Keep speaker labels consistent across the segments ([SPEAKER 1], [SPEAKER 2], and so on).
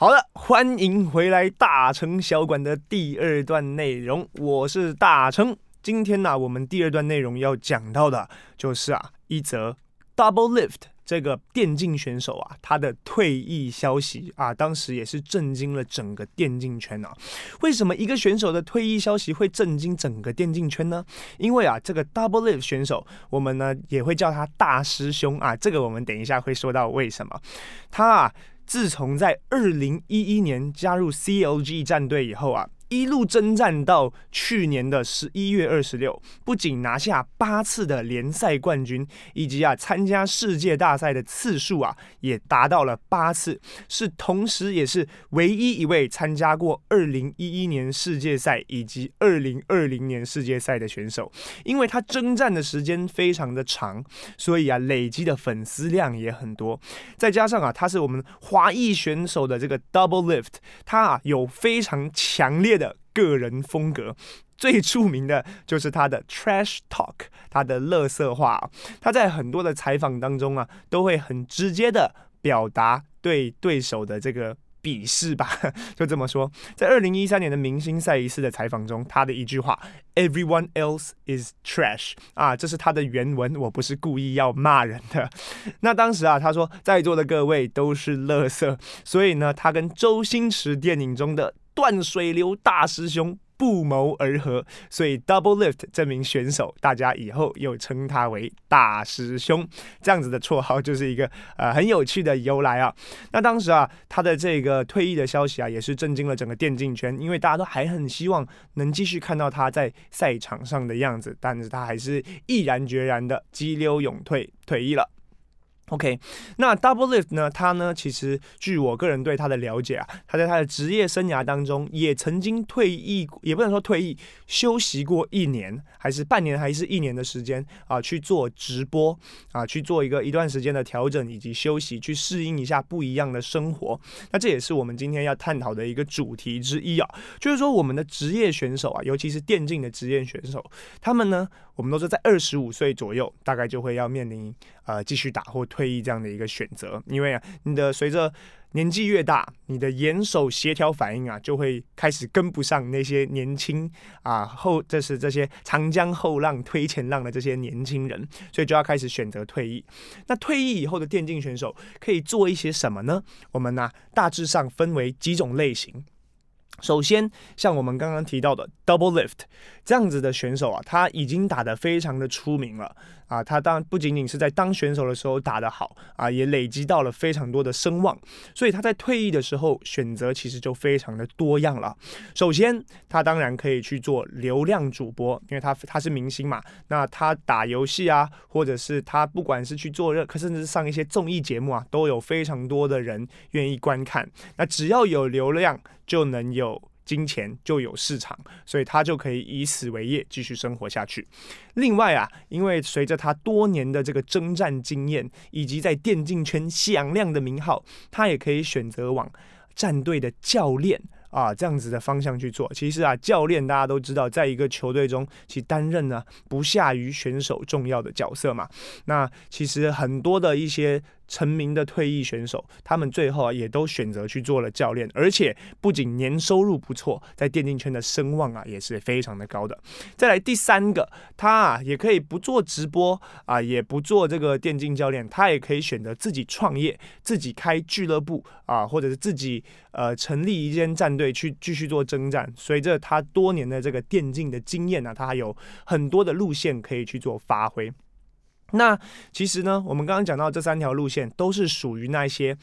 [SPEAKER 1] 好的，欢迎回来大成小馆的第二段内容，我是大成。今天呢、我们第二段内容要讲到的就是啊，一则 Doublelift 这个电竞选手啊，他的退役消息啊，当时也是震惊了整个电竞圈啊。为什么一个选手的退役消息会震惊整个电竞圈呢？因为啊，这个 Doublelift 选手，我们呢也会叫他大师兄啊，这个我们等一下会说到为什么他啊。自从在二零一一年加入 CLG 战队以后啊。一路征战到去年的十一月二十六，不仅拿下八次的联赛冠军，以及啊参加世界大赛的次数啊也达到了八次，是同时也是唯一一位参加过二零一一年世界赛以及二零二零年世界赛的选手。因为他征战的时间非常的长，所以啊累积的粉丝量也很多。再加上啊他是我们华裔选手的这个 Doublelift，他啊有非常强烈。个人风格最著名的就是他的 trash talk，他的乐色话。他在很多的采访当中啊，都会很直接的表达对对手的这个鄙视吧，就这么说。在二零一三年的明星赛一次的采访中，他的一句话 “Everyone else is trash” 啊，这是他的原文，我不是故意要骂人的。那当时啊，他说在座的各位都是乐色，所以呢，他跟周星驰电影中的。断水流大师兄不谋而合，所以 Doublelift 这名选手，大家以后又称他为大师兄，这样子的绰号就是一个呃很有趣的由来啊。那当时啊，他的这个退役的消息啊，也是震惊了整个电竞圈，因为大家都还很希望能继续看到他在赛场上的样子，但是他还是毅然决然的激流勇退，退役了。OK，那 Doublelift 呢？他呢？其实据我个人对他的了解啊，他在他的职业生涯当中也曾经退役，也不能说退役，休息过一年，还是半年，还是一年的时间啊，去做直播啊，去做一个一段时间的调整以及休息，去适应一下不一样的生活。那这也是我们今天要探讨的一个主题之一啊，就是说我们的职业选手啊，尤其是电竞的职业选手，他们呢，我们都是在二十五岁左右，大概就会要面临呃继续打或退役这样的一个选择，因为啊，你的随着年纪越大，你的眼手协调反应啊，就会开始跟不上那些年轻啊后，这是这些长江后浪推前浪的这些年轻人，所以就要开始选择退役。那退役以后的电竞选手可以做一些什么呢？我们呢，大致上分为几种类型。首先，像我们刚刚提到的 Doublelift 这样子的选手啊，他已经打得非常的出名了。啊。他当然不仅仅是在当选手的时候打得好啊，也累积到了非常多的声望。所以他在退役的时候选择其实就非常的多样了。首先，他当然可以去做流量主播，因为他他是明星嘛。那他打游戏啊，或者是他不管是去做任，甚至上一些综艺节目啊，都有非常多的人愿意观看。那只要有流量，就能有金钱，就有市场，所以他就可以以此为业，继续生活下去。另外啊，因为随着他多年的这个征战经验，以及在电竞圈响亮的名号，他也可以选择往战队的教练啊这样子的方向去做。其实啊，教练大家都知道，在一个球队中，其担任呢不下于选手重要的角色嘛。那其实很多的一些。成名的退役选手，他们最后啊也都选择去做了教练，而且不仅年收入不错，在电竞圈的声望啊也是非常的高的。再来第三个，他啊也可以不做直播啊，也不做这个电竞教练，他也可以选择自己创业，自己开俱乐部啊，或者是自己呃成立一间战队去继续做征战。随着他多年的这个电竞的经验呢，他还有很多的路线可以去做发挥。那其实呢，我们刚刚讲到这三条路线都是属于那些。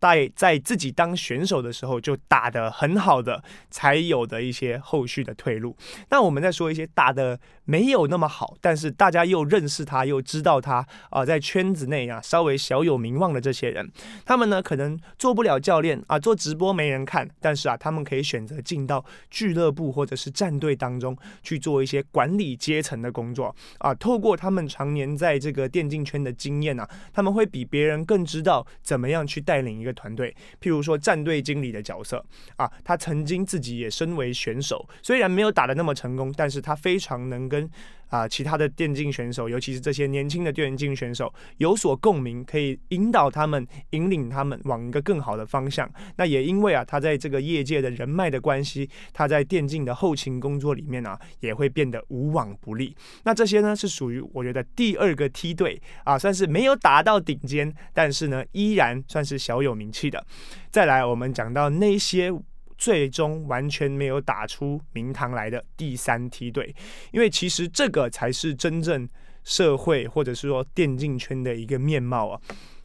[SPEAKER 1] 在在自己当选手的时候就打得很好的，才有的一些后续的退路。那我们再说一些打得没有那么好，但是大家又认识他，又知道他啊、在圈子内啊稍微小有名望的这些人，他们呢可能做不了教练啊，做直播没人看，但是啊，他们可以选择进到俱乐部或者是战队当中去做一些管理阶层的工作啊。透过他们常年在这个电竞圈的经验啊，他们会比别人更知道怎么样去带领一个。团队。譬如说战队经理的角色啊，他曾经自己也身为选手，虽然没有打的那么成功，但是他非常能跟。啊，其他的电竞选手，尤其是这些年轻的电竞选手，有所共鸣，可以引导他们、引领他们往一个更好的方向。那也因为啊，他在这个业界的人脉的关系，他在电竞的后勤工作里面啊，也会变得无往不利。那这些呢，是属于我觉得第二个梯队啊，算是没有达到顶尖，但是呢，依然算是小有名气的。再来，我们讲到那些。最终完全没有打出名堂来的第三梯队，因为其实这个才是真正社会或者是说电竞圈的一个面貌啊。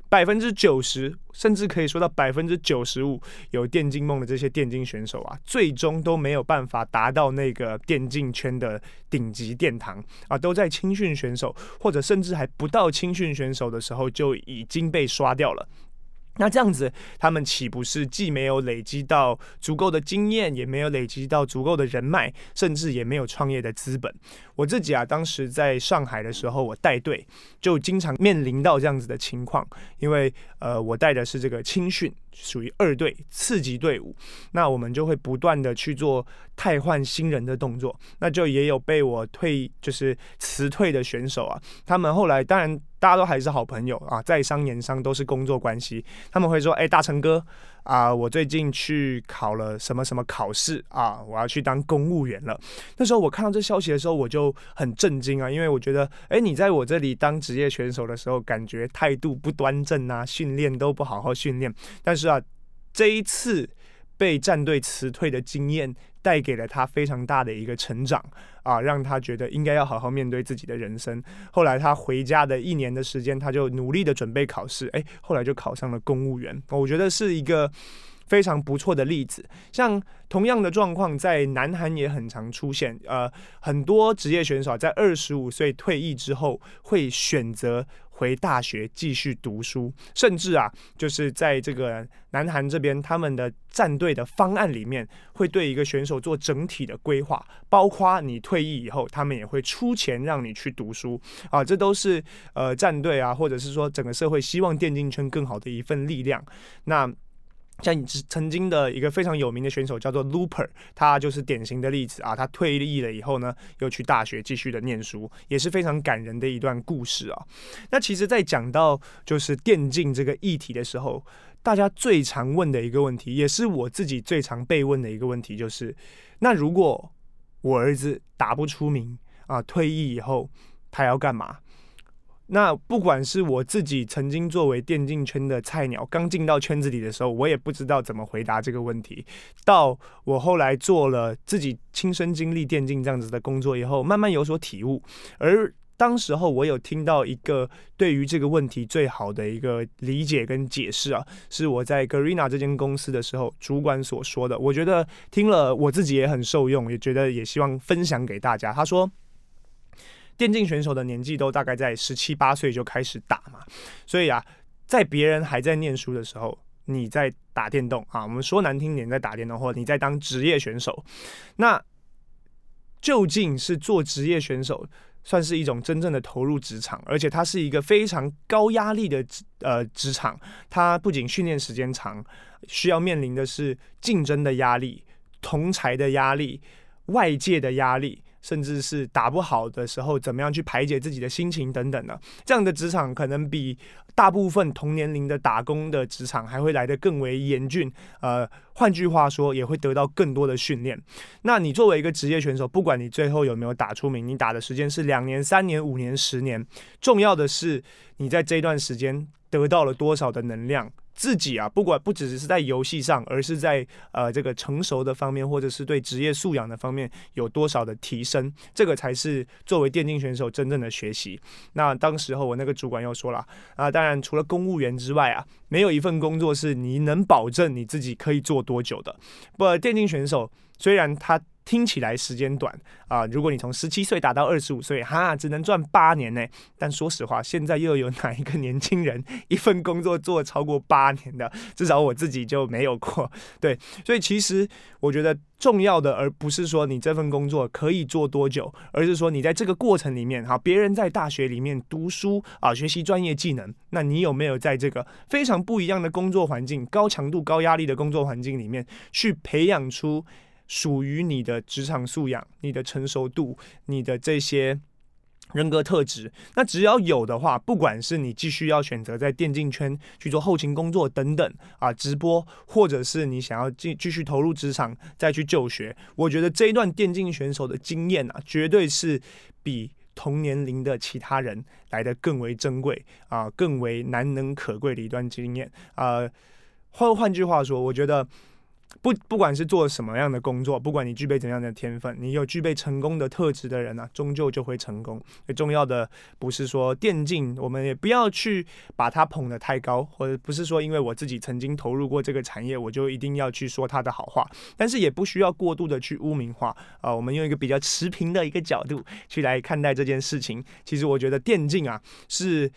[SPEAKER 1] 百分之九十，甚至可以说到百分之九十五，有电竞梦的这些电竞选手啊，最终都没有办法达到那个电竞圈的顶级殿堂啊，都在青训选手或者甚至还不到青训选手的时候就已经被刷掉了。那这样子，他们岂不是既没有累积到足够的经验，也没有累积到足够的人脉，甚至也没有创业的资本？我自己啊，当时在上海的时候，我带队就经常面临到这样子的情况，因为呃，我带的是这个青训，属于二队次级队伍，那我们就会不断的去做汰换新人的动作，那就也有被我退就是辞退的选手啊，他们后来当然。大家都还是好朋友啊，在商言商都是工作关系。他们会说：“哎、大成哥啊，我最近去考了什么什么考试啊，我要去当公务员了。”那时候我看到这消息的时候，我就很震惊啊，因为我觉得，哎、你在我这里当职业选手的时候，感觉态度不端正啊，训练都不好好训练。但是啊，这一次被战队辞退的经验。带给了他非常大的一个成长啊，让他觉得应该要好好面对自己的人生。后来他回家的一年的时间，他就努力的准备考试，哎，后来就考上了公务员。我觉得是一个非常不错的例子。像同样的状况在南韩也很常出现，呃，很多职业选手在二十五岁退役之后会选择。回大学继续读书，甚至啊，就是在这个南韩这边，他们的战队的方案里面会对一个选手做整体的规划，包括你退役以后，他们也会出钱让你去读书啊，这都是呃战队啊，或者是说整个社会希望电竞圈更好的一份力量。那。像你曾经的一个非常有名的选手叫做 Looper，他就是典型的例子啊。他退役了以后呢，又去大学继续的念书，也是非常感人的一段故事啊。那其实，在讲到就是电竞这个议题的时候，大家最常问的一个问题，也是我自己最常被问的一个问题，就是那如果我儿子打不出名啊，退役以后他要干嘛？那不管是我自己曾经作为电竞圈的菜鸟，刚进到圈子里的时候，我也不知道怎么回答这个问题。到我后来做了自己亲身经历电竞这样子的工作以后，慢慢有所体悟。而当时候我有听到一个对于这个问题最好的一个理解跟解释啊，是我在 Garena 这间公司的时候主管所说的。我觉得听了我自己也很受用，也觉得也希望分享给大家。他说。电竞选手的年纪都大概在十七八岁就开始打嘛，所以啊，在别人还在念书的时候，你在打电动啊，我们说难听点，在打电动，或者你在当职业选手，那究竟是做职业选手算是一种真正的投入职场，而且它是一个非常高压力的职呃职场，它不仅训练时间长，需要面临的是竞争的压力、同才的压力、外界的压力。甚至是打不好的时候，怎么样去排解自己的心情等等的，这样的职场可能比大部分同年龄的打工的职场还会来得更为严峻。呃，换句话说，也会得到更多的训练。那你作为一个职业选手，不管你最后有没有打出名，你打的时间是两年、三年、五年、十年，重要的是你在这段时间得到了多少的能量。自己啊，不管不只是在游戏上，而是在呃这个成熟的方面，或者是对职业素养的方面有多少的提升，这个才是作为电竞选手真正的学习。那当时候我那个主管又说了啊，当然除了公务员之外啊，没有一份工作是你能保证你自己可以做多久的。不，电竞选手虽然他听起来时间短啊、如果你从十七岁打到二十五岁，哈，只能赚八年呢。但说实话，现在又有哪一个年轻人一份工作做超过八年的？至少我自己就没有过。对，所以其实我觉得重要的，而不是说你这份工作可以做多久，而是说你在这个过程里面，哈，别人在大学里面读书啊，学习专业技能，那你有没有在这个非常不一样的工作环境、高强度、高压力的工作环境里面去培养出？属于你的职场素养、你的成熟度、你的这些人格特质，那只要有的话，不管是你继续要选择在电竞圈去做后勤工作等等啊，直播，或者是你想要继继续投入职场再去就学，我觉得这一段电竞选手的经验啊，绝对是比同年龄的其他人来得更为珍贵啊，更为难能可贵的一段经验啊。换换句话说，我觉得。不，不管是做什么样的工作，不管你具备怎样的天分，你有具备成功的特质的人呢、终究就会成功。最重要的不是说电竞，我们也不要去把它捧得太高，或者不是说因为我自己曾经投入过这个产业，我就一定要去说它的好话。但是也不需要过度的去污名化啊、我们用一个比较持平的一个角度去来看待这件事情。其实我觉得电竞啊是。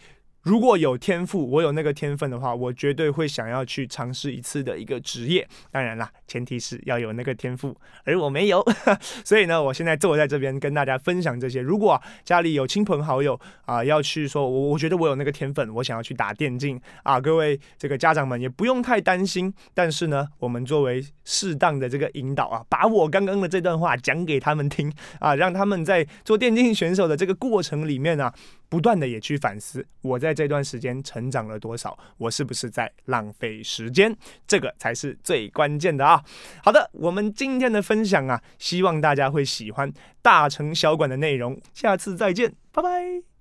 [SPEAKER 1] 如果有天赋，我有那个天分的话，我绝对会想要去尝试一次的一个职业。当然啦，前提是要有那个天赋，而我没有，所以呢，我现在坐在这边跟大家分享这些。如果家里有亲朋好友啊，要去说，我我觉得我有那个天分，我想要去打电竞啊，各位这个家长们也不用太担心。但是呢，我们作为适当的这个引导啊，把我刚刚的这段话讲给他们听啊，让他们在做电竞选手的这个过程里面啊。不断的也去反思，我在这段时间成长了多少？我是不是在浪费时间？这个才是最关键的啊！好的，我们今天的分享啊，希望大家会喜欢大成小馆的内容。下次再见，拜拜。